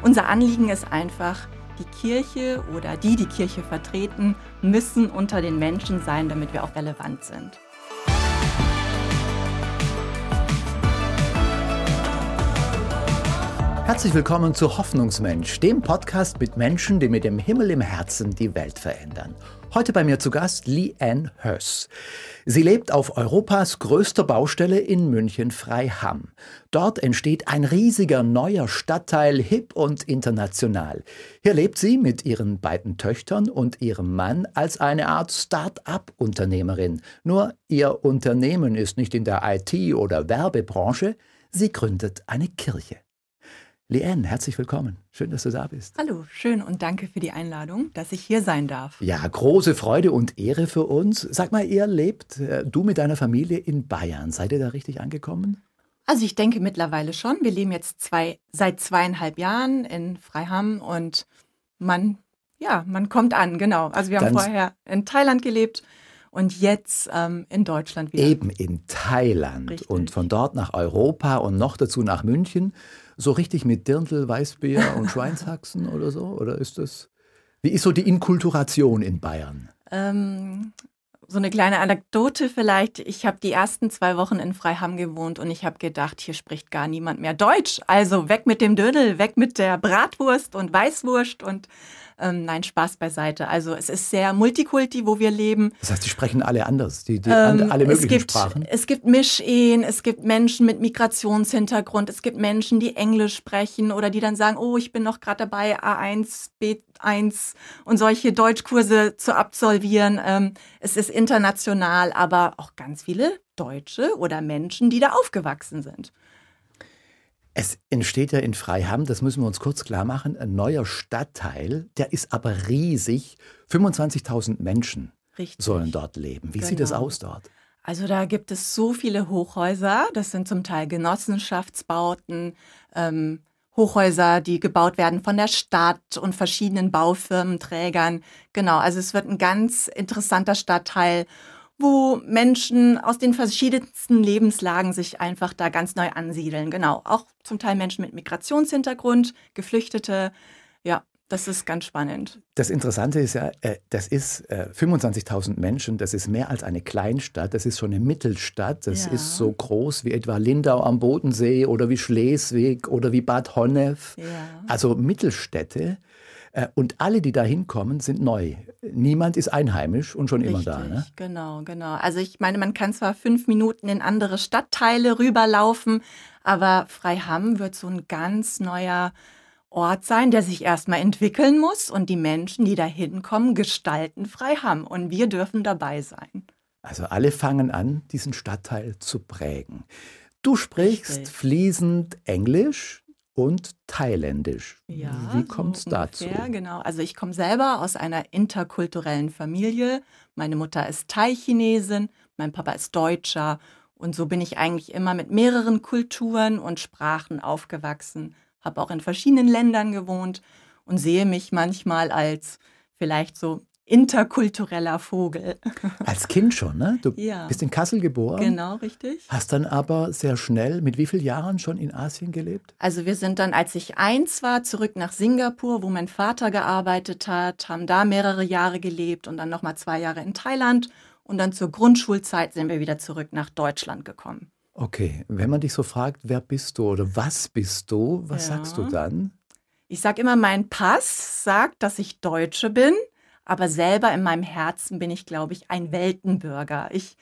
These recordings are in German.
Unser Anliegen ist einfach, die Kirche oder die, die Kirche vertreten, müssen unter den Menschen sein, damit wir auch relevant sind. Herzlich willkommen zu Hoffnungsmensch, dem Podcast mit Menschen, die mit dem Himmel im Herzen die Welt verändern. Heute bei mir zu Gast Lee Ann Höss. Sie lebt auf Europas größter Baustelle in München-Freiham. Dort entsteht ein riesiger neuer Stadtteil, hip und international. Hier lebt sie mit ihren beiden Töchtern und ihrem Mann als eine Art Start-up-Unternehmerin. Nur ihr Unternehmen ist nicht in der IT- oder Werbebranche. Sie gründet eine Kirche. Leanne, herzlich willkommen. Schön, dass du da bist. Hallo, schön und danke für die Einladung, dass ich hier sein darf. Ja, große Freude und Ehre für uns. Sag mal, ihr lebt, äh, du mit deiner Familie in Bayern. Seid ihr da richtig angekommen? Also ich denke mittlerweile schon. Wir leben jetzt zwei, seit zweieinhalb Jahren in Freiham und man, ja, man kommt an, genau. Also wir haben Dann vorher in Thailand gelebt und jetzt ähm, in Deutschland wieder. Eben in Thailand Richtig. und von dort nach Europa und noch dazu nach München. So richtig mit Dirndl, Weißbier und Schweinshaxen oder so? Oder ist das, wie ist so die Inkulturation in Bayern? Ähm, so eine kleine Anekdote vielleicht. Ich habe die ersten zwei Wochen in Freiham gewohnt und ich habe gedacht, hier spricht gar niemand mehr Deutsch. Also weg mit dem Dödel, weg mit der Bratwurst und Weißwurst und ähm, nein, Spaß beiseite. Also es ist sehr multikulti, wo wir leben. Das heißt, die sprechen alle anders, die, die ähm, alle möglichen es gibt, Sprachen. Es gibt Mischehen, es gibt Menschen mit Migrationshintergrund, es gibt Menschen, die Englisch sprechen oder die dann sagen, oh, ich bin noch gerade dabei, A1, B1 und solche Deutschkurse zu absolvieren. Ähm, es ist international, aber auch ganz viele Deutsche oder Menschen, die da aufgewachsen sind. Es entsteht ja in Freiham, das müssen wir uns kurz klar machen, ein neuer Stadtteil, der ist aber riesig. 25.000 Menschen Richtig. sollen dort leben. Wie genau. sieht es genau. aus dort? Also da gibt es so viele Hochhäuser, das sind zum Teil Genossenschaftsbauten, ähm, Hochhäuser, die gebaut werden von der Stadt und verschiedenen Baufirmenträgern. Genau, also es wird ein ganz interessanter Stadtteil wo Menschen aus den verschiedensten Lebenslagen sich einfach da ganz neu ansiedeln. Genau, auch zum Teil Menschen mit Migrationshintergrund, Geflüchtete. Ja, das ist ganz spannend. Das Interessante ist ja, äh, das ist 25.000 äh, Menschen, das ist mehr als eine Kleinstadt, das ist schon eine Mittelstadt, das ja. ist so groß wie etwa Lindau am Bodensee oder wie Schleswig oder wie Bad Honnef. Ja. Also Mittelstädte. Äh, und alle, die da hinkommen, sind neu. Niemand ist einheimisch und schon Richtig, immer da. Ne? Genau, genau. Also ich meine, man kann zwar fünf Minuten in andere Stadtteile rüberlaufen, aber Freiham wird so ein ganz neuer Ort sein, der sich erstmal entwickeln muss und die Menschen, die da hinkommen, gestalten Freiham und wir dürfen dabei sein. Also alle fangen an, diesen Stadtteil zu prägen. Du sprichst Richtig. fließend Englisch, und Thailändisch. Ja, Wie kommt es so dazu? Ja, genau. Also ich komme selber aus einer interkulturellen Familie. Meine Mutter ist Thai-Chinesin, mein Papa ist Deutscher. Und so bin ich eigentlich immer mit mehreren Kulturen und Sprachen aufgewachsen, habe auch in verschiedenen Ländern gewohnt und sehe mich manchmal als vielleicht so interkultureller Vogel. Als Kind schon, ne? Du ja. bist in Kassel geboren. Genau, richtig. Hast dann aber sehr schnell, mit wie vielen Jahren schon in Asien gelebt? Also wir sind dann, als ich eins war, zurück nach Singapur, wo mein Vater gearbeitet hat, haben da mehrere Jahre gelebt und dann nochmal zwei Jahre in Thailand. Und dann zur Grundschulzeit sind wir wieder zurück nach Deutschland gekommen. Okay, wenn man dich so fragt, wer bist du oder was bist du, was ja. sagst du dann? Ich sage immer, mein Pass sagt, dass ich Deutsche bin aber selber in meinem Herzen bin ich, glaube ich, ein Weltenbürger. Ich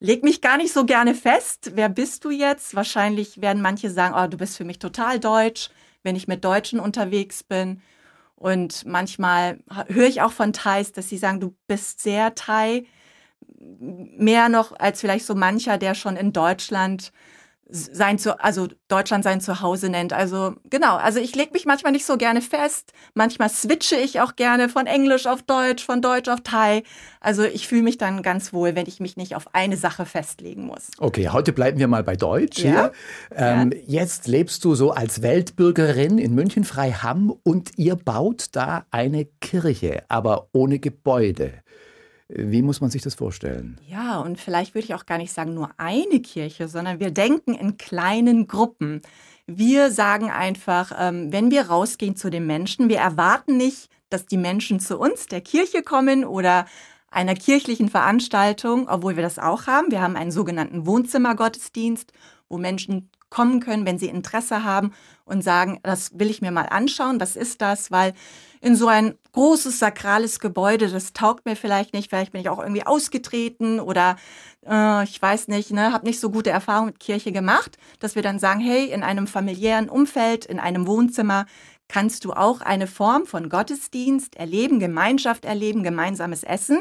leg mich gar nicht so gerne fest. Wer bist du jetzt? Wahrscheinlich werden manche sagen, oh, du bist für mich total deutsch, wenn ich mit Deutschen unterwegs bin. Und manchmal höre ich auch von Thais, dass sie sagen, du bist sehr Thai. Mehr noch als vielleicht so mancher, der schon in Deutschland sein zu, also Deutschland sein Zuhause nennt. Also genau, also ich lege mich manchmal nicht so gerne fest. Manchmal switche ich auch gerne von Englisch auf Deutsch, von Deutsch auf Thai. Also ich fühle mich dann ganz wohl, wenn ich mich nicht auf eine Sache festlegen muss. Okay, heute bleiben wir mal bei Deutsch ja. hier. Ähm, ja. Jetzt lebst du so als Weltbürgerin in München Freiham und ihr baut da eine Kirche, aber ohne Gebäude. Wie muss man sich das vorstellen? Ja, und vielleicht würde ich auch gar nicht sagen nur eine Kirche, sondern wir denken in kleinen Gruppen. Wir sagen einfach, ähm, wenn wir rausgehen zu den Menschen, wir erwarten nicht, dass die Menschen zu uns, der Kirche kommen oder einer kirchlichen Veranstaltung, obwohl wir das auch haben. Wir haben einen sogenannten Wohnzimmergottesdienst, wo Menschen kommen können, wenn sie Interesse haben und sagen, das will ich mir mal anschauen, was ist das? Weil in so ein großes sakrales Gebäude, das taugt mir vielleicht nicht, vielleicht bin ich auch irgendwie ausgetreten oder äh, ich weiß nicht, ne, habe nicht so gute Erfahrungen mit Kirche gemacht, dass wir dann sagen, hey, in einem familiären Umfeld, in einem Wohnzimmer kannst du auch eine Form von Gottesdienst erleben, Gemeinschaft erleben, gemeinsames Essen.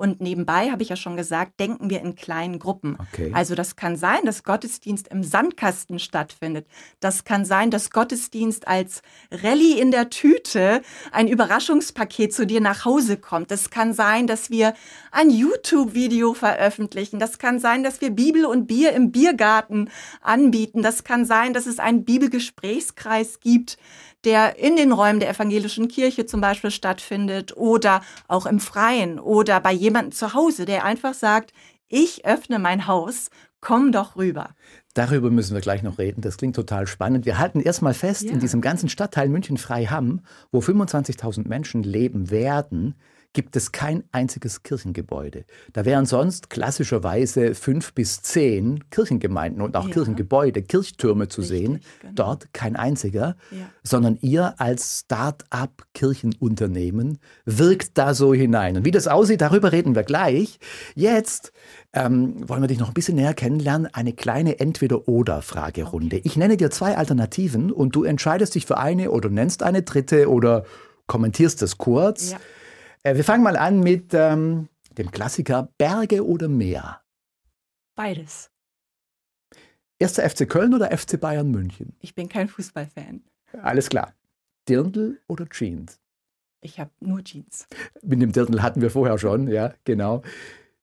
Und nebenbei, habe ich ja schon gesagt, denken wir in kleinen Gruppen. Okay. Also das kann sein, dass Gottesdienst im Sandkasten stattfindet. Das kann sein, dass Gottesdienst als Rallye in der Tüte ein Überraschungspaket zu dir nach Hause kommt. Das kann sein, dass wir ein YouTube-Video veröffentlichen. Das kann sein, dass wir Bibel und Bier im Biergarten anbieten. Das kann sein, dass es einen Bibelgesprächskreis gibt der in den Räumen der evangelischen Kirche zum Beispiel stattfindet oder auch im Freien oder bei jemandem zu Hause, der einfach sagt, ich öffne mein Haus, komm doch rüber. Darüber müssen wir gleich noch reden. Das klingt total spannend. Wir halten erstmal fest, ja. in diesem ganzen Stadtteil München-Freiham, wo 25.000 Menschen leben werden, gibt es kein einziges Kirchengebäude. Da wären sonst klassischerweise fünf bis zehn Kirchengemeinden und auch ja. Kirchengebäude, Kirchtürme zu Richtig, sehen. Genau. Dort kein einziger, ja. sondern ihr als Start-up-Kirchenunternehmen wirkt da so hinein. Und wie das aussieht, darüber reden wir gleich. Jetzt ähm, wollen wir dich noch ein bisschen näher kennenlernen. Eine kleine Entweder-Oder-Fragerunde. Okay. Ich nenne dir zwei Alternativen und du entscheidest dich für eine oder nennst eine dritte oder kommentierst es kurz. Ja. Äh, wir fangen mal an mit ähm, dem Klassiker Berge oder Meer? Beides. Erster FC Köln oder FC Bayern München? Ich bin kein Fußballfan. Alles klar. Dirndl oder Jeans? Ich habe nur Jeans. Mit dem Dirndl hatten wir vorher schon, ja, genau.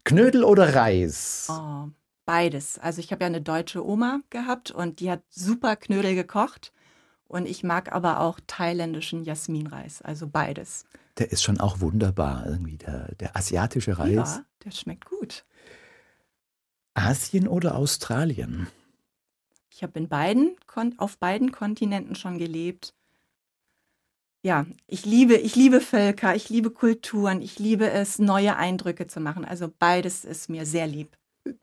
Knödel oder Reis? Oh, beides. Also ich habe ja eine deutsche Oma gehabt und die hat super Knödel gekocht. Und ich mag aber auch thailändischen Jasminreis, also beides der ist schon auch wunderbar, irgendwie der, der asiatische Reis. Ja, der schmeckt gut. Asien oder Australien? Ich habe in beiden, auf beiden Kontinenten schon gelebt. Ja, ich liebe, ich liebe Völker, ich liebe Kulturen, ich liebe es, neue Eindrücke zu machen. Also beides ist mir sehr lieb.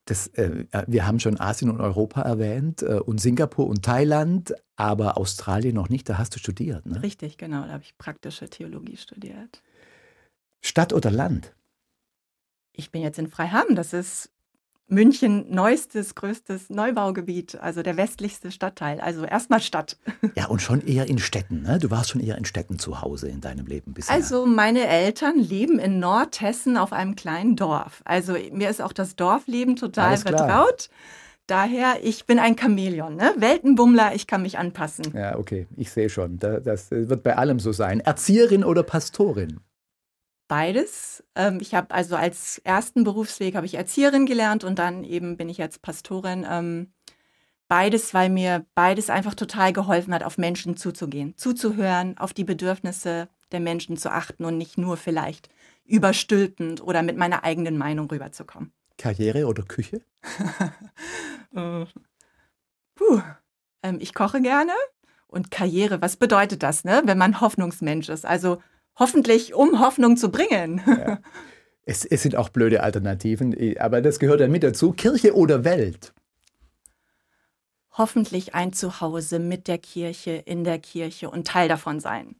Das, äh, wir haben schon Asien und Europa erwähnt äh, und Singapur und Thailand, aber Australien noch nicht. Da hast du studiert, ne? Richtig, genau. Da habe ich praktische Theologie studiert. Stadt oder Land? Ich bin jetzt in Freiham. Das ist München neuestes, größtes Neubaugebiet, also der westlichste Stadtteil. Also erstmal Stadt. Ja, und schon eher in Städten, ne? Du warst schon eher in Städten zu Hause in deinem Leben bisher. Also meine Eltern leben in Nordhessen auf einem kleinen Dorf. Also mir ist auch das Dorfleben total vertraut. Daher, ich bin ein Chamäleon, ne? Weltenbummler, ich kann mich anpassen. Ja, okay, ich sehe schon. Das wird bei allem so sein. Erzieherin oder Pastorin? Beides. Ähm, ich habe also als ersten Berufsweg habe ich Erzieherin gelernt und dann eben bin ich jetzt Pastorin. Ähm, beides, weil mir beides einfach total geholfen hat, auf Menschen zuzugehen, zuzuhören, auf die Bedürfnisse der Menschen zu achten und nicht nur vielleicht überstülpend oder mit meiner eigenen Meinung rüberzukommen. Karriere oder Küche? Äh, puh. Ähm, ich koche gerne und Karriere, was bedeutet das, ne? wenn man Hoffnungsmensch ist? Also hoffentlich, um Hoffnung zu bringen. Ja. Es, es sind auch blöde Alternativen, aber das gehört dann mit dazu. Kirche oder Welt? Hoffentlich ein Zuhause mit der Kirche, in der Kirche und Teil davon sein.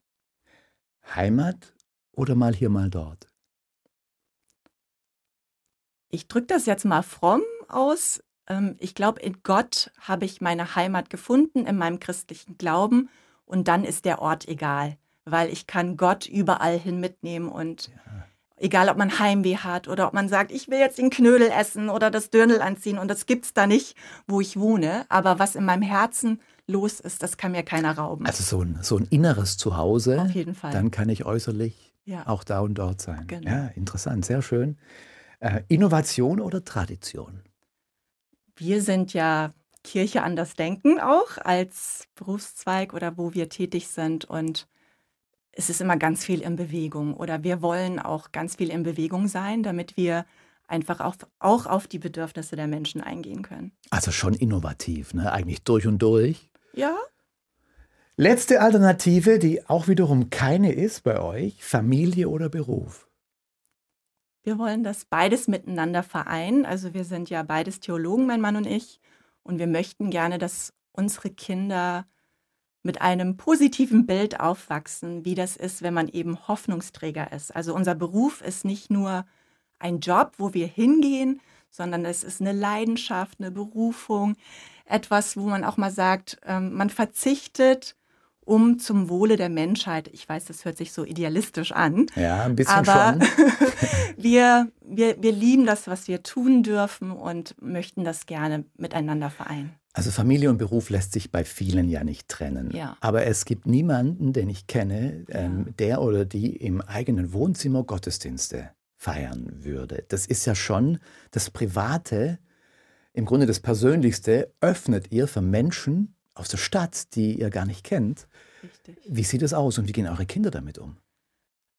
Heimat oder mal hier, mal dort? Ich drücke das jetzt mal fromm aus. Ähm, ich glaube, in Gott habe ich meine Heimat gefunden, in meinem christlichen Glauben. Und dann ist der Ort egal weil ich kann Gott überall hin mitnehmen und ja. egal, ob man Heimweh hat oder ob man sagt, ich will jetzt den Knödel essen oder das Dürndl anziehen und das gibt's da nicht, wo ich wohne, aber was in meinem Herzen los ist, das kann mir keiner rauben. Also so ein, so ein inneres Zuhause. Auf jeden Fall. Dann kann ich äußerlich ja. auch da und dort sein. Genau. Ja, interessant, sehr schön. Äh, Innovation oder Tradition? Wir sind ja Kirche anders denken auch als Berufszweig oder wo wir tätig sind und es ist immer ganz viel in Bewegung oder wir wollen auch ganz viel in Bewegung sein, damit wir einfach auch, auch auf die Bedürfnisse der Menschen eingehen können. Also schon innovativ, ne? eigentlich durch und durch. Ja. Letzte Alternative, die auch wiederum keine ist bei euch, Familie oder Beruf. Wir wollen das beides miteinander vereinen. Also wir sind ja beides Theologen, mein Mann und ich. Und wir möchten gerne, dass unsere Kinder mit einem positiven Bild aufwachsen, wie das ist, wenn man eben Hoffnungsträger ist. Also unser Beruf ist nicht nur ein Job, wo wir hingehen, sondern es ist eine Leidenschaft, eine Berufung, etwas, wo man auch mal sagt, ähm, man verzichtet um zum Wohle der Menschheit. Ich weiß, das hört sich so idealistisch an. Ja, ein bisschen aber schon. wir, wir, wir lieben das, was wir tun dürfen und möchten das gerne miteinander vereinen. Also Familie und Beruf lässt sich bei vielen ja nicht trennen. Ja. Aber es gibt niemanden, den ich kenne, ähm, Ja. der oder die im eigenen Wohnzimmer Gottesdienste feiern würde. Das ist ja schon das Private, im Grunde das Persönlichste, öffnet ihr für Menschen aus der Stadt, die ihr gar nicht kennt. Richtig. Wie sieht es aus und wie gehen eure Kinder damit um?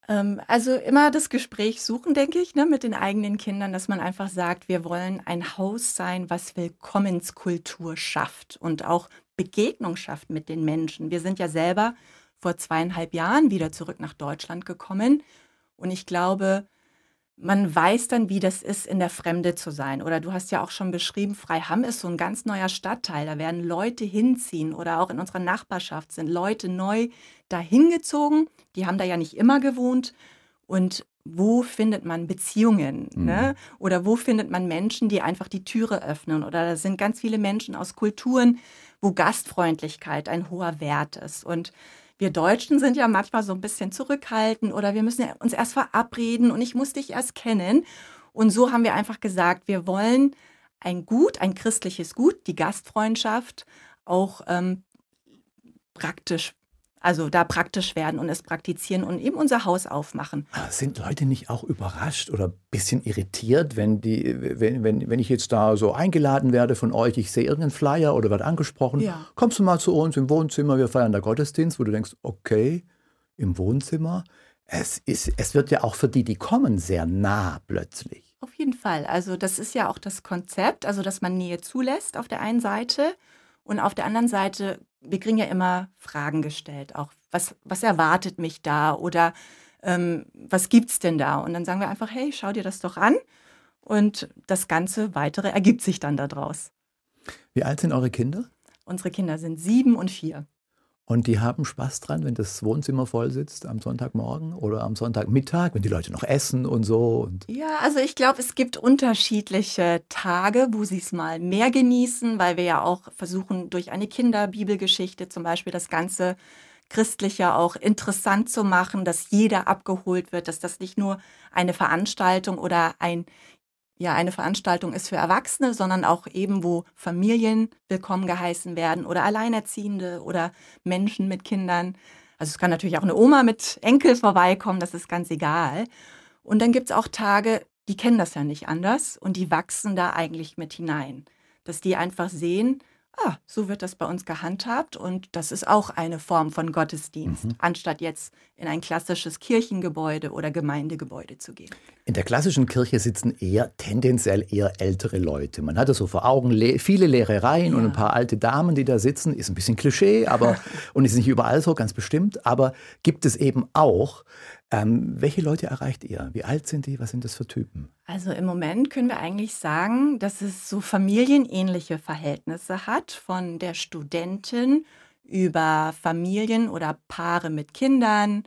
Ähm, also immer das Gespräch suchen, denke ich, ne, mit den eigenen Kindern, dass man einfach sagt, wir wollen ein Haus sein, was Willkommenskultur schafft und auch Begegnung schafft mit den Menschen. Wir sind ja selber vor zweieinhalb Jahren wieder zurück nach Deutschland gekommen und ich glaube, man weiß dann, wie das ist, in der Fremde zu sein. Oder du hast ja auch schon beschrieben, Freiham ist so ein ganz neuer Stadtteil. Da werden Leute hinziehen oder auch in unserer Nachbarschaft sind Leute neu dahin gezogen. Die haben da ja nicht immer gewohnt. Und wo findet man Beziehungen? Ne? Oder wo findet man Menschen, die einfach die Türe öffnen? Oder da sind ganz viele Menschen aus Kulturen, wo Gastfreundlichkeit ein hoher Wert ist. Und wir Deutschen sind ja manchmal so ein bisschen zurückhaltend oder wir müssen uns erst verabreden und ich muss dich erst kennen. Und so haben wir einfach gesagt, wir wollen ein Gut, ein christliches Gut, die Gastfreundschaft auch ähm, praktisch, also da praktisch werden und es praktizieren und eben unser Haus aufmachen. Sind Leute nicht auch überrascht oder ein bisschen irritiert, wenn, die, wenn, wenn, wenn ich jetzt da so eingeladen werde von euch, ich sehe irgendeinen Flyer oder werde angesprochen, Ja. kommst du mal zu uns im Wohnzimmer, wir feiern da Gottesdienst, wo du denkst, okay, im Wohnzimmer. Es, ist, es wird ja auch für die, die kommen, sehr nah plötzlich. Auf jeden Fall. Also das ist ja auch das Konzept, also dass man Nähe zulässt auf der einen Seite und auf der anderen Seite, wir kriegen ja immer Fragen gestellt, auch was, was erwartet mich da oder ähm, was gibt's denn da? Und dann sagen wir einfach, hey, schau dir das doch an und das ganze Weitere ergibt sich dann daraus. Wie alt sind eure Kinder? Unsere Kinder sind sieben und vier. Und die haben Spaß dran, wenn das Wohnzimmer voll sitzt am Sonntagmorgen oder am Sonntagmittag, wenn die Leute noch essen und so. Und Ja, also ich glaube, es gibt unterschiedliche Tage, wo sie es mal mehr genießen, weil wir ja auch versuchen, durch eine Kinderbibelgeschichte zum Beispiel das Ganze Christliche auch interessant zu machen, dass jeder abgeholt wird, dass das nicht nur eine Veranstaltung oder ein ja, eine Veranstaltung ist für Erwachsene, sondern auch eben, wo Familien willkommen geheißen werden oder Alleinerziehende oder Menschen mit Kindern. Also es kann natürlich auch eine Oma mit Enkel vorbeikommen, das ist ganz egal. Und dann gibt es auch Tage, die kennen das ja nicht anders und die wachsen da eigentlich mit hinein. Dass die einfach sehen, ah, so wird das bei uns gehandhabt und das ist auch eine Form von Gottesdienst, anstatt jetzt in ein klassisches Kirchengebäude oder Gemeindegebäude zu gehen. In der klassischen Kirche sitzen eher tendenziell eher ältere Leute. Man hat es so vor Augen le viele leere Reihen und Ja. ein paar alte Damen, die da sitzen. Ist ein bisschen Klischee, aber und ist nicht überall so, ganz bestimmt. Aber gibt es eben auch. Ähm, welche Leute erreicht ihr? Wie alt sind die? Was sind das für Typen? Also im Moment können wir eigentlich sagen, dass es so familienähnliche Verhältnisse hat, von der Studentin über Familien oder Paare mit Kindern,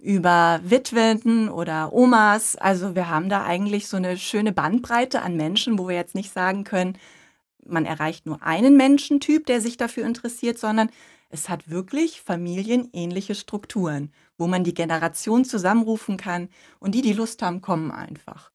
über Witwen oder Omas. Also wir haben da eigentlich so eine schöne Bandbreite an Menschen, wo wir jetzt nicht sagen können, man erreicht nur einen Menschentyp, der sich dafür interessiert, sondern es hat wirklich familienähnliche Strukturen, wo man die Generation zusammenrufen kann und die, die Lust haben, kommen einfach.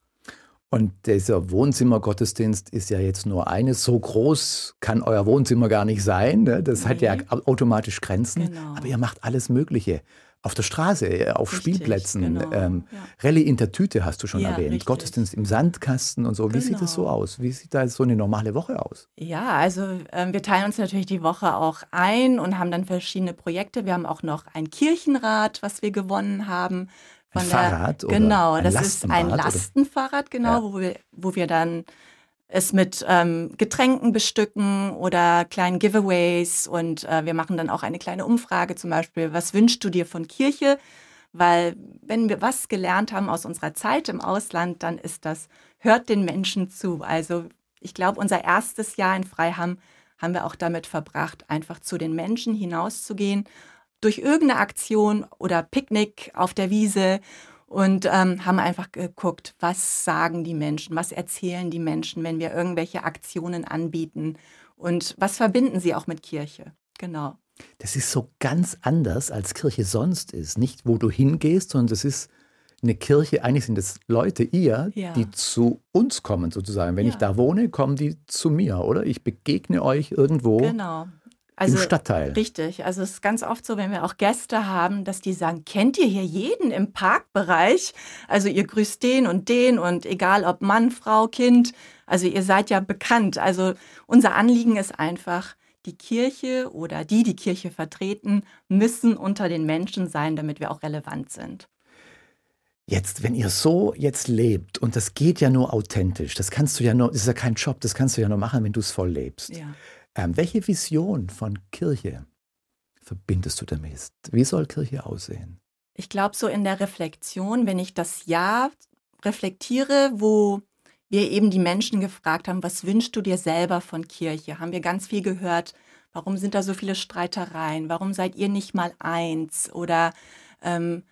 Und dieser Wohnzimmergottesdienst ist ja jetzt nur eines. So groß kann euer Wohnzimmer gar nicht sein. Ne? Das hat ja Nee. automatisch Grenzen. Genau. Aber ihr macht alles Mögliche. Auf der Straße, äh, auf Richtig, Spielplätzen. genau, Ähm, ja. Rallye in der Tüte hast du schon Ja, erwähnt. richtig. Gottesdienst im Sandkasten und so. Wie sieht das so Genau. aus? Wie sieht da so eine normale Woche aus? Ja, also ähm, wir teilen uns natürlich die Woche auch ein und haben dann verschiedene Projekte. Wir haben auch noch ein Kirchenrad, was wir gewonnen haben. Ein der- Fahrrad oder Genau, das ist ein Lastenfahrrad, genau, Ja. wo, wir, wo wir dann es mit ähm, Getränken bestücken oder kleinen Giveaways. Und äh, wir machen dann auch eine kleine Umfrage, zum Beispiel, was wünschst du dir von Kirche? Weil wenn wir was gelernt haben aus unserer Zeit im Ausland, dann ist das, hört den Menschen zu. Also ich glaube, unser erstes Jahr in Freiham haben wir auch damit verbracht, einfach zu den Menschen hinauszugehen, durch irgendeine Aktion oder Picknick auf der Wiese und ähm, haben einfach geguckt, was sagen die Menschen, was erzählen die Menschen, wenn wir irgendwelche Aktionen anbieten und was verbinden sie auch mit Kirche. Genau. Das ist so ganz anders, als Kirche sonst ist. Nicht, wo du hingehst, sondern das ist eine Kirche, eigentlich sind es Leute, ihr, ja. die zu uns kommen sozusagen. Wenn ja. ich da wohne, kommen die zu mir, oder? Ich begegne euch irgendwo. Genau. Also, Im Stadtteil. Richtig. Also es ist ganz oft so, wenn wir auch Gäste haben, dass die sagen, kennt ihr hier jeden im Parkbereich? Also ihr grüßt den und den und egal ob Mann, Frau, Kind. Also ihr seid ja bekannt. Also unser Anliegen ist einfach, die Kirche oder die, die Kirche vertreten, müssen unter den Menschen sein, damit wir auch relevant sind. Jetzt, wenn ihr so jetzt lebt, und das geht ja nur authentisch, das kannst du ja nur, das ist ja kein Job, das kannst du ja nur machen, wenn du es voll lebst. Ja. Ähm, welche Vision von Kirche verbindest du damit? Wie soll Kirche aussehen? Ich glaube, so in der Reflexion, wenn ich das Jahr reflektiere, wo wir eben die Menschen gefragt haben, was wünschst du dir selber von Kirche? Haben wir ganz viel gehört, warum sind da so viele Streitereien? Warum seid ihr nicht mal eins? Oder ähm,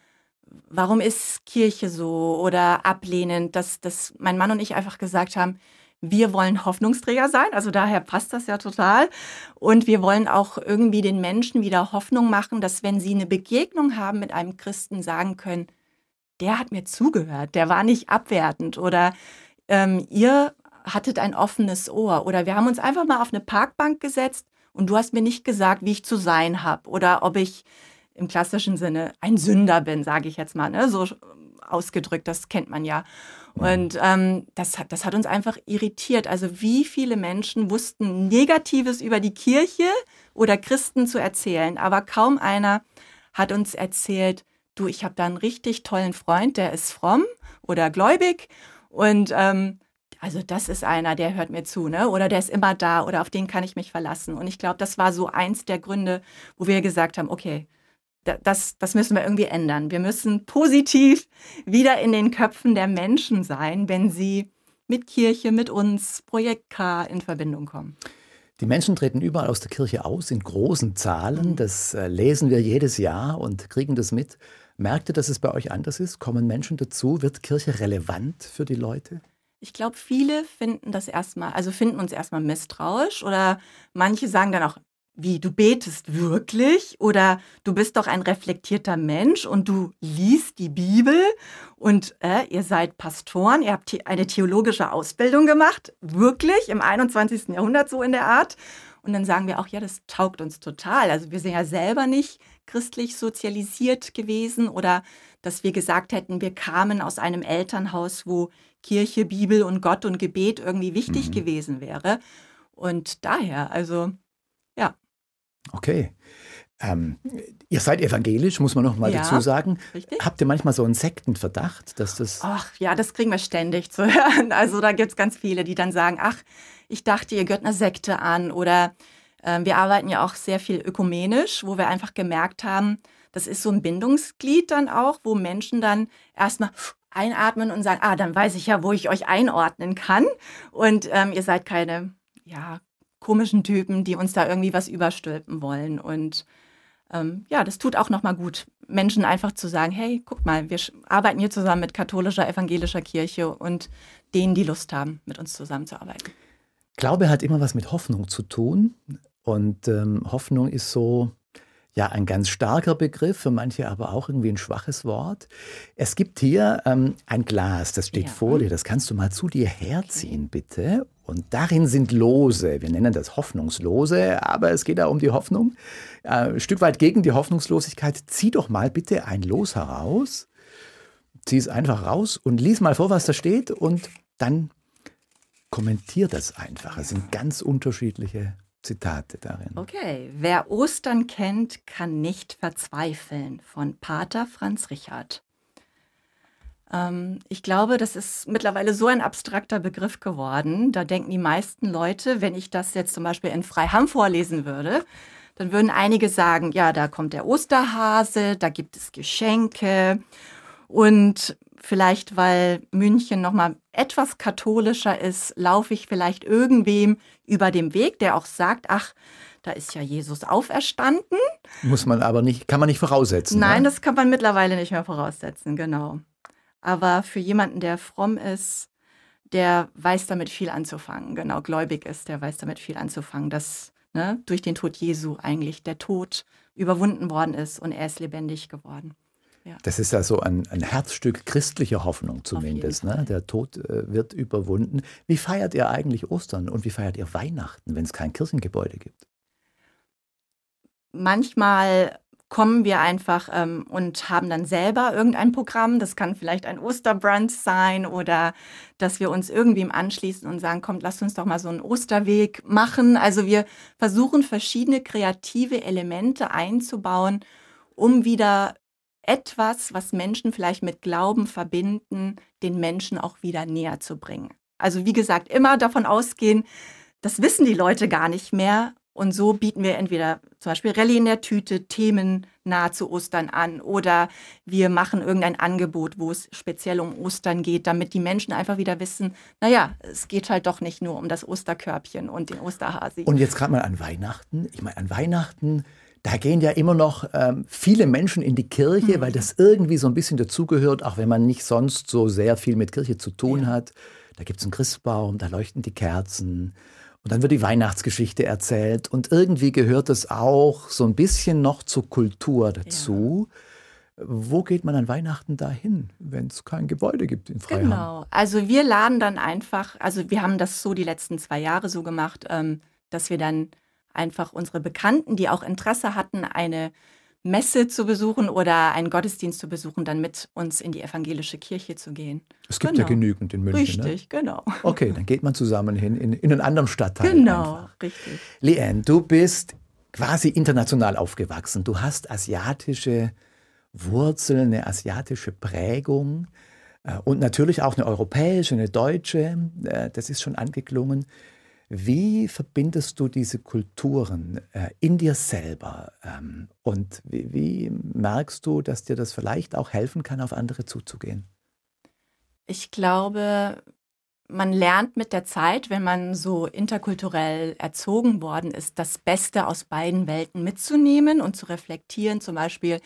warum ist Kirche so oder ablehnend? Dass, dass mein Mann und ich einfach gesagt haben, wir wollen Hoffnungsträger sein, also daher passt das ja total. Und wir wollen auch irgendwie den Menschen wieder Hoffnung machen, dass wenn sie eine Begegnung haben mit einem Christen, sagen können, der hat mir zugehört, der war nicht abwertend oder ähm, ihr hattet ein offenes Ohr oder wir haben uns einfach mal auf eine Parkbank gesetzt und du hast mir nicht gesagt, wie ich zu sein habe oder ob ich im klassischen Sinne ein Sünder bin, sage ich jetzt mal, ne? so ausgedrückt, das kennt man ja. Und ähm, das, hat, das hat uns einfach irritiert. Also wie viele Menschen wussten Negatives über die Kirche oder Christen zu erzählen, aber kaum einer hat uns erzählt, du, ich habe da einen richtig tollen Freund, der ist fromm oder gläubig und ähm, also das ist einer, der hört mir zu, ne? Oder der ist immer da oder auf den kann ich mich verlassen. Und ich glaube, das war so eins der Gründe, wo wir gesagt haben, okay, das, das müssen wir irgendwie ändern. Wir müssen positiv wieder in den Köpfen der Menschen sein, wenn sie mit Kirche, mit uns, Projekt K in Verbindung kommen. Die Menschen treten überall aus der Kirche aus, in großen Zahlen. Mhm. Das äh, lesen wir jedes Jahr und kriegen das mit. Merkt ihr, dass es bei euch anders ist? Kommen Menschen dazu? Wird Kirche relevant für die Leute? Ich glaube, viele finden das erstmal, also finden uns erstmal misstrauisch oder manche sagen dann auch, wie, du betest wirklich oder du bist doch ein reflektierter Mensch und du liest die Bibel und äh, ihr seid Pastoren, ihr habt eine theologische Ausbildung gemacht, wirklich im 21. Jahrhundert so in der Art. Und dann sagen wir auch, ja, das taugt uns total. Also wir sind ja selber nicht christlich sozialisiert gewesen oder dass wir gesagt hätten, wir kamen aus einem Elternhaus, wo Kirche, Bibel und Gott und Gebet irgendwie wichtig mhm. gewesen wäre. Und daher, also. Okay. Ähm, ihr seid evangelisch, muss man noch mal ja, dazu sagen. Richtig? Habt ihr manchmal so einen Sektenverdacht, dass das. Ach ja, das kriegen wir ständig zu hören. Also da gibt es ganz viele, die dann sagen: Ach, ich dachte, ihr gehört einer Sekte an. Oder äh, wir arbeiten ja auch sehr viel ökumenisch, wo wir einfach gemerkt haben, das ist so ein Bindungsglied dann auch, wo Menschen dann erstmal einatmen und sagen: Ah, dann weiß ich ja, wo ich euch einordnen kann. Und ähm, ihr seid keine ja, komischen Typen, die uns da irgendwie was überstülpen wollen. Und ähm, ja, das tut auch nochmal gut, Menschen einfach zu sagen, hey, guck mal, wir arbeiten hier zusammen mit katholischer, evangelischer Kirche und denen, die Lust haben, mit uns zusammenzuarbeiten. Glaube hat immer was mit Hoffnung zu tun. Und ähm, Hoffnung ist so, ja ein ganz starker Begriff, für manche aber auch irgendwie ein schwaches Wort. Es gibt hier ähm, ein Glas, das steht ja. vor dir, das kannst du mal zu dir herziehen, bitte. Und darin sind Lose, wir nennen das Hoffnungslose, aber es geht da um die Hoffnung. Äh, ein Stück weit gegen die Hoffnungslosigkeit. Zieh doch mal bitte ein Los heraus. Zieh es einfach raus und lies mal vor, was da steht und dann kommentier das einfach. Es sind ganz unterschiedliche Zitate darin. Okay, wer Ostern kennt, kann nicht verzweifeln von Pater Franz Richard. Ähm, ich glaube, das ist mittlerweile so ein abstrakter Begriff geworden. Da denken die meisten Leute, wenn ich das jetzt zum Beispiel in Freiham vorlesen würde, dann würden einige sagen, ja, da kommt der Osterhase, da gibt es Geschenke und vielleicht, weil München noch mal etwas katholischer ist, laufe ich vielleicht irgendwem über den Weg, der auch sagt, ach, da ist ja Jesus auferstanden. Muss man aber nicht, kann man nicht voraussetzen. Nein, ne? das kann man mittlerweile nicht mehr voraussetzen, genau. Aber für jemanden, der fromm ist, der weiß damit viel anzufangen, genau, gläubig ist, der weiß damit viel anzufangen, dass ne, durch den Tod Jesu eigentlich der Tod überwunden worden ist und er ist lebendig geworden. Ja. Das ist ja so ein, ein Herzstück christlicher Hoffnung zumindest. Ne? Der Tod äh, wird überwunden. Wie feiert ihr eigentlich Ostern und wie feiert ihr Weihnachten, wenn es kein Kirchengebäude gibt? Manchmal kommen wir einfach ähm, und haben dann selber irgendein Programm. Das kann vielleicht ein Osterbrunch sein oder dass wir uns irgendwem anschließen und sagen, kommt, lasst uns doch mal so einen Osterweg machen. Also wir versuchen verschiedene kreative Elemente einzubauen, um wieder etwas, was Menschen vielleicht mit Glauben verbinden, den Menschen auch wieder näher zu bringen. Also wie gesagt, immer davon ausgehen, das wissen die Leute gar nicht mehr und so bieten wir entweder zum Beispiel Rallye in der Tüte, Themen nahe zu Ostern an oder wir machen irgendein Angebot, wo es speziell um Ostern geht, damit die Menschen einfach wieder wissen, naja, es geht halt doch nicht nur um das Osterkörbchen und den Osterhasi. Und jetzt gerade mal an Weihnachten. Ich meine, an Weihnachten, da gehen ja immer noch ähm, viele Menschen in die Kirche, mhm. weil das irgendwie so ein bisschen dazugehört, auch wenn man nicht sonst so sehr viel mit Kirche zu tun ja. hat. Da gibt es einen Christbaum, da leuchten die Kerzen. Und dann wird die Weihnachtsgeschichte erzählt. Und irgendwie gehört es auch so ein bisschen noch zur Kultur dazu. Ja. Wo geht man an Weihnachten dahin, wenn es kein Gebäude gibt in Freiham? Genau. Also wir laden dann einfach, also wir haben das so die letzten zwei Jahre so gemacht, ähm, dass wir dann einfach unsere Bekannten, die auch Interesse hatten, eine Messe zu besuchen oder einen Gottesdienst zu besuchen, dann mit uns in die evangelische Kirche zu gehen. Es gibt genau. ja genügend in München. Ne? Richtig, ne? genau. Okay, dann geht man zusammen hin in, in einen anderen Stadtteil. Genau, einfach. richtig. Leanne, du bist quasi international aufgewachsen. Du hast asiatische Wurzeln, eine asiatische Prägung äh, und natürlich auch eine europäische, eine deutsche. Äh, das ist schon angeklungen. Wie verbindest du diese Kulturen äh, in dir selber? Ähm, und wie, wie merkst du, dass dir das vielleicht auch helfen kann, auf andere zuzugehen? Ich glaube, man lernt mit der Zeit, wenn man so interkulturell erzogen worden ist, das Beste aus beiden Welten mitzunehmen und zu reflektieren. Zum Beispiel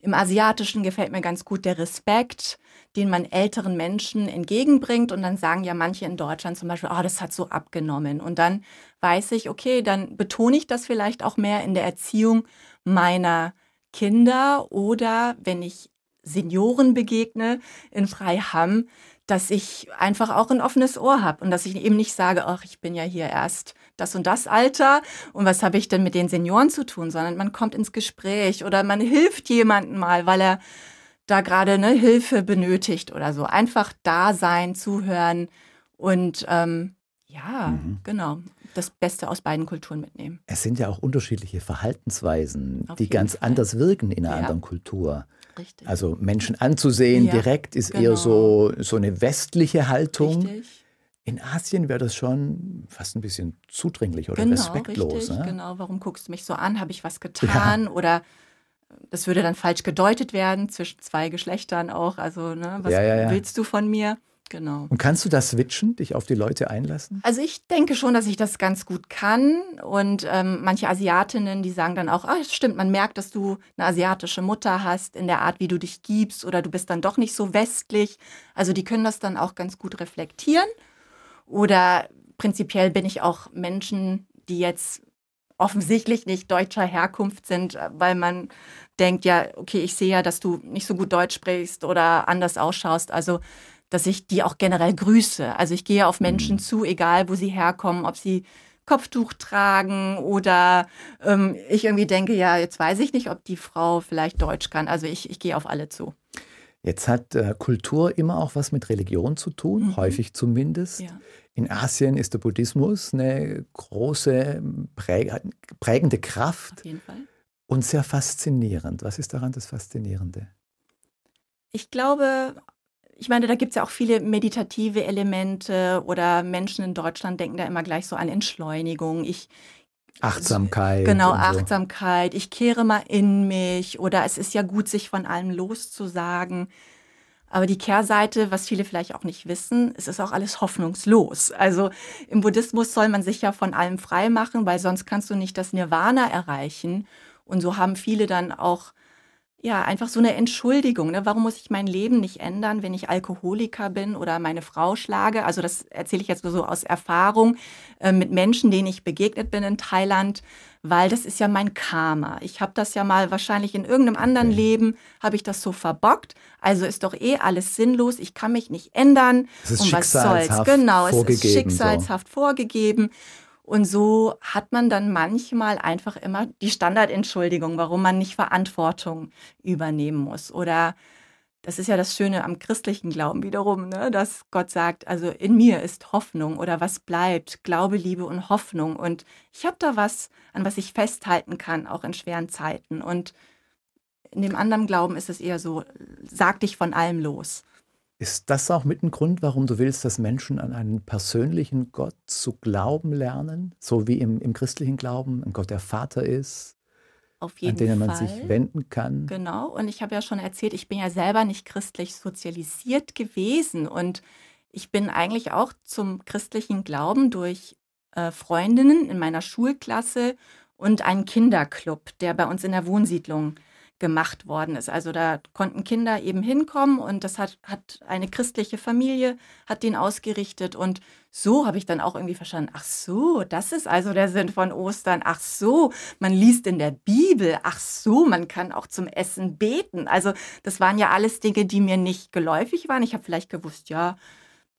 im Asiatischen gefällt mir ganz gut der Respekt den man älteren Menschen entgegenbringt. Und dann sagen ja manche in Deutschland zum Beispiel, oh, das hat so abgenommen. Und dann weiß ich, okay, dann betone ich das vielleicht auch mehr in der Erziehung meiner Kinder oder wenn ich Senioren begegne in Freiham, dass ich einfach auch ein offenes Ohr habe und dass ich eben nicht sage, ach, ich bin ja hier erst das und das Alter und was habe ich denn mit den Senioren zu tun, sondern man kommt ins Gespräch oder man hilft jemandem mal, weil er da gerade eine Hilfe benötigt oder so. Einfach da sein, zuhören und ähm, ja, mhm. genau. Das Beste aus beiden Kulturen mitnehmen. Es sind ja auch unterschiedliche Verhaltensweisen, Auf die ganz Fall. anders wirken in einer ja. anderen Kultur. Richtig. Also Menschen anzusehen ja, direkt ist genau. eher so, so eine westliche Haltung. Richtig. In Asien wäre das schon fast ein bisschen zudringlich oder genau, respektlos. Richtig, ne? Genau, warum guckst du mich so an? Habe ich was getan? Ja. Oder das würde dann falsch gedeutet werden zwischen zwei Geschlechtern auch. Also, ne, was ja, ja, willst du von mir? Genau. Und kannst du das switchen, dich auf die Leute einlassen? Also ich denke schon, dass ich das ganz gut kann. Und ähm, manche Asiatinnen, die sagen dann auch, ah, stimmt, man merkt, dass du eine asiatische Mutter hast in der Art, wie du dich gibst oder du bist dann doch nicht so westlich. Also die können das dann auch ganz gut reflektieren. Oder prinzipiell bin ich auch Menschen, die jetzt offensichtlich nicht deutscher Herkunft sind, äh, weil man denkt, ja, okay, ich sehe ja, dass du nicht so gut Deutsch sprichst oder anders ausschaust. Also, dass ich die auch generell grüße. Also ich gehe auf Menschen mhm. zu, egal wo sie herkommen, ob sie Kopftuch tragen oder ähm, ich irgendwie denke, ja, jetzt weiß ich nicht, ob die Frau vielleicht Deutsch kann. Also ich, ich gehe auf alle zu. Jetzt hat äh, Kultur immer auch was mit Religion zu tun, mhm. häufig zumindest. Ja. In Asien ist der Buddhismus eine große, prägende Kraft. Auf jeden Fall. Und sehr faszinierend. Was ist daran das Faszinierende? Ich glaube, ich meine, da gibt es ja auch viele meditative Elemente oder Menschen in Deutschland denken da immer gleich so an Entschleunigung. Ich Achtsamkeit. Genau, Achtsamkeit. Ich kehre mal in mich oder es ist ja gut, sich von allem loszusagen. Aber die Kehrseite, was viele vielleicht auch nicht wissen, es ist auch alles hoffnungslos. Also im Buddhismus soll man sich ja von allem frei machen, weil sonst kannst du nicht das Nirvana erreichen. Und so haben viele dann auch ja, einfach so eine Entschuldigung. Ne? Warum muss ich mein Leben nicht ändern, wenn ich Alkoholiker bin oder meine Frau schlage? Also das erzähle ich jetzt nur so aus Erfahrung äh, mit Menschen, denen ich begegnet bin in Thailand, weil das ist ja mein Karma. Ich habe das ja mal wahrscheinlich in irgendeinem anderen okay. Leben, habe ich das so verbockt. Also ist doch eh alles sinnlos. Ich kann mich nicht ändern. Es ist um was soll's? Genau, es ist schicksalshaft so. vorgegeben. Und so hat man dann manchmal einfach immer die Standardentschuldigung, warum man nicht Verantwortung übernehmen muss. Oder das ist ja das Schöne am christlichen Glauben wiederum, ne? dass Gott sagt, also in mir ist Hoffnung oder was bleibt, Glaube, Liebe und Hoffnung. Und ich habe da was, an was ich festhalten kann, auch in schweren Zeiten. Und in dem anderen Glauben ist es eher so, sag dich von allem los. Ist das auch mit ein Grund, warum du willst, dass Menschen an einen persönlichen Gott zu glauben lernen, so wie im, im christlichen Glauben ein Gott der Vater ist, Auf jeden an den man Fall. sich wenden kann? Genau, und ich habe ja schon erzählt, ich bin ja selber nicht christlich sozialisiert gewesen und ich bin eigentlich auch zum christlichen Glauben durch äh, Freundinnen in meiner Schulklasse und einen Kinderclub, der bei uns in der Wohnsiedlung gemacht worden ist. Also da konnten Kinder eben hinkommen und das hat, hat eine christliche Familie, hat den ausgerichtet und so habe ich dann auch irgendwie verstanden, ach so, das ist also der Sinn von Ostern, ach so, man liest in der Bibel, ach so, man kann auch zum Essen beten. Also das waren ja alles Dinge, die mir nicht geläufig waren. Ich habe vielleicht gewusst, ja,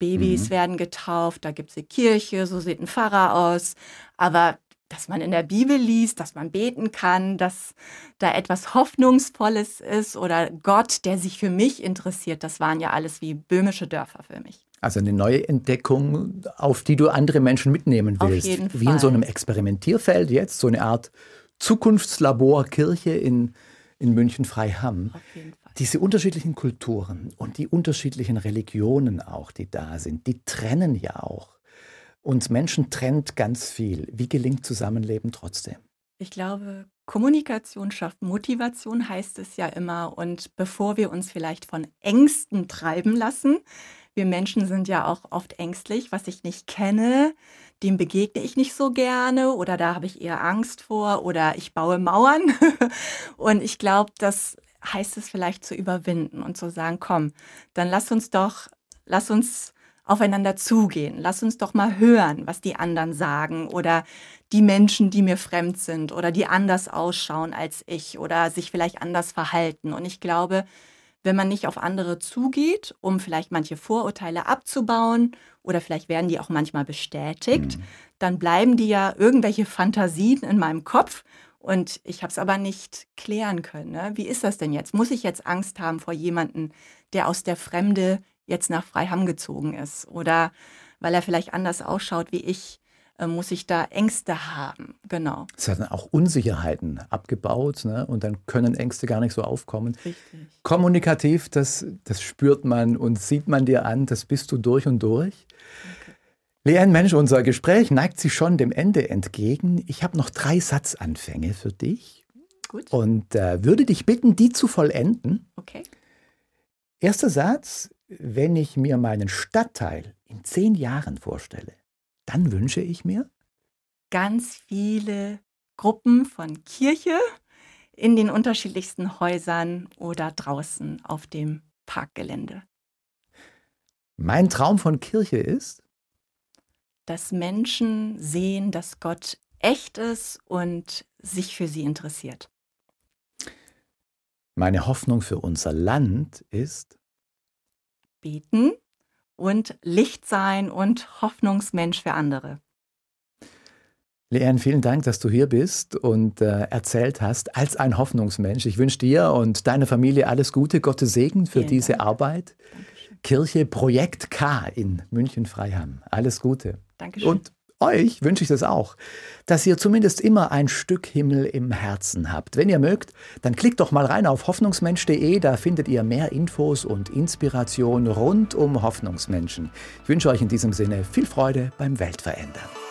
Babys mhm. werden getauft, da gibt es eine Kirche, so sieht ein Pfarrer aus. Aber dass man in der Bibel liest, dass man beten kann, dass da etwas Hoffnungsvolles ist oder Gott, der sich für mich interessiert. Das waren ja alles wie böhmische Dörfer für mich. Also eine neue Entdeckung, auf die du andere Menschen mitnehmen willst. Auf jeden wie Fall. in so einem Experimentierfeld jetzt, so eine Art Zukunftslabor Kirche in, in München-Freiham. Auf jeden Fall. Diese unterschiedlichen Kulturen und die unterschiedlichen Religionen auch, die da sind, die trennen ja auch. Uns Menschen trennt ganz viel. Wie gelingt Zusammenleben trotzdem? Ich glaube, Kommunikation schafft Motivation, heißt es ja immer. Und bevor wir uns vielleicht von Ängsten treiben lassen, wir Menschen sind ja auch oft ängstlich, was ich nicht kenne, dem begegne ich nicht so gerne oder da habe ich eher Angst vor oder ich baue Mauern. und ich glaube, das heißt es vielleicht zu überwinden und zu sagen, komm, dann lass uns doch, lass uns aufeinander zugehen. Lass uns doch mal hören, was die anderen sagen oder die Menschen, die mir fremd sind oder die anders ausschauen als ich oder sich vielleicht anders verhalten. Und ich glaube, wenn man nicht auf andere zugeht, um vielleicht manche Vorurteile abzubauen oder vielleicht werden die auch manchmal bestätigt, mhm. dann bleiben die ja irgendwelche Fantasien in meinem Kopf und ich habe es aber nicht klären können. Ne? Wie ist das denn jetzt? Muss ich jetzt Angst haben vor jemandem, der aus der Fremde jetzt nach Freiham gezogen ist oder weil er vielleicht anders ausschaut wie ich, äh, muss ich da Ängste haben. Genau. Es hat dann auch Unsicherheiten abgebaut ne? und dann können Ängste gar nicht so aufkommen. Richtig. Kommunikativ, das, das spürt man und sieht man dir an, das bist du durch und durch. Okay. Mensch, unser Gespräch neigt sich schon dem Ende entgegen. Ich habe noch drei Satzanfänge für dich. Gut. Und äh, würde dich bitten, die zu vollenden. Okay. Erster Satz, wenn ich mir meinen Stadtteil in zehn Jahren vorstelle, dann wünsche ich mir ganz viele Gruppen von Kirche in den unterschiedlichsten Häusern oder draußen auf dem Parkgelände. Mein Traum von Kirche ist, dass Menschen sehen, dass Gott echt ist und sich für sie interessiert. Meine Hoffnung für unser Land ist, beten und Licht sein und Hoffnungsmensch für andere. Leanne, vielen Dank, dass du hier bist und äh, erzählt hast als ein Hoffnungsmensch. Ich wünsche dir und deiner Familie alles Gute, Gottes Segen für Vielen diese Dank. Arbeit. Dankeschön. Kirche Projekt K in München-Freiham. Alles Gute. Dankeschön. Und euch wünsche ich das auch, dass ihr zumindest immer ein Stück Himmel im Herzen habt. Wenn ihr mögt, dann klickt doch mal rein auf hoffnungsmensch.de, da findet ihr mehr Infos und Inspiration rund um Hoffnungsmenschen. Ich wünsche euch in diesem Sinne viel Freude beim Weltverändern.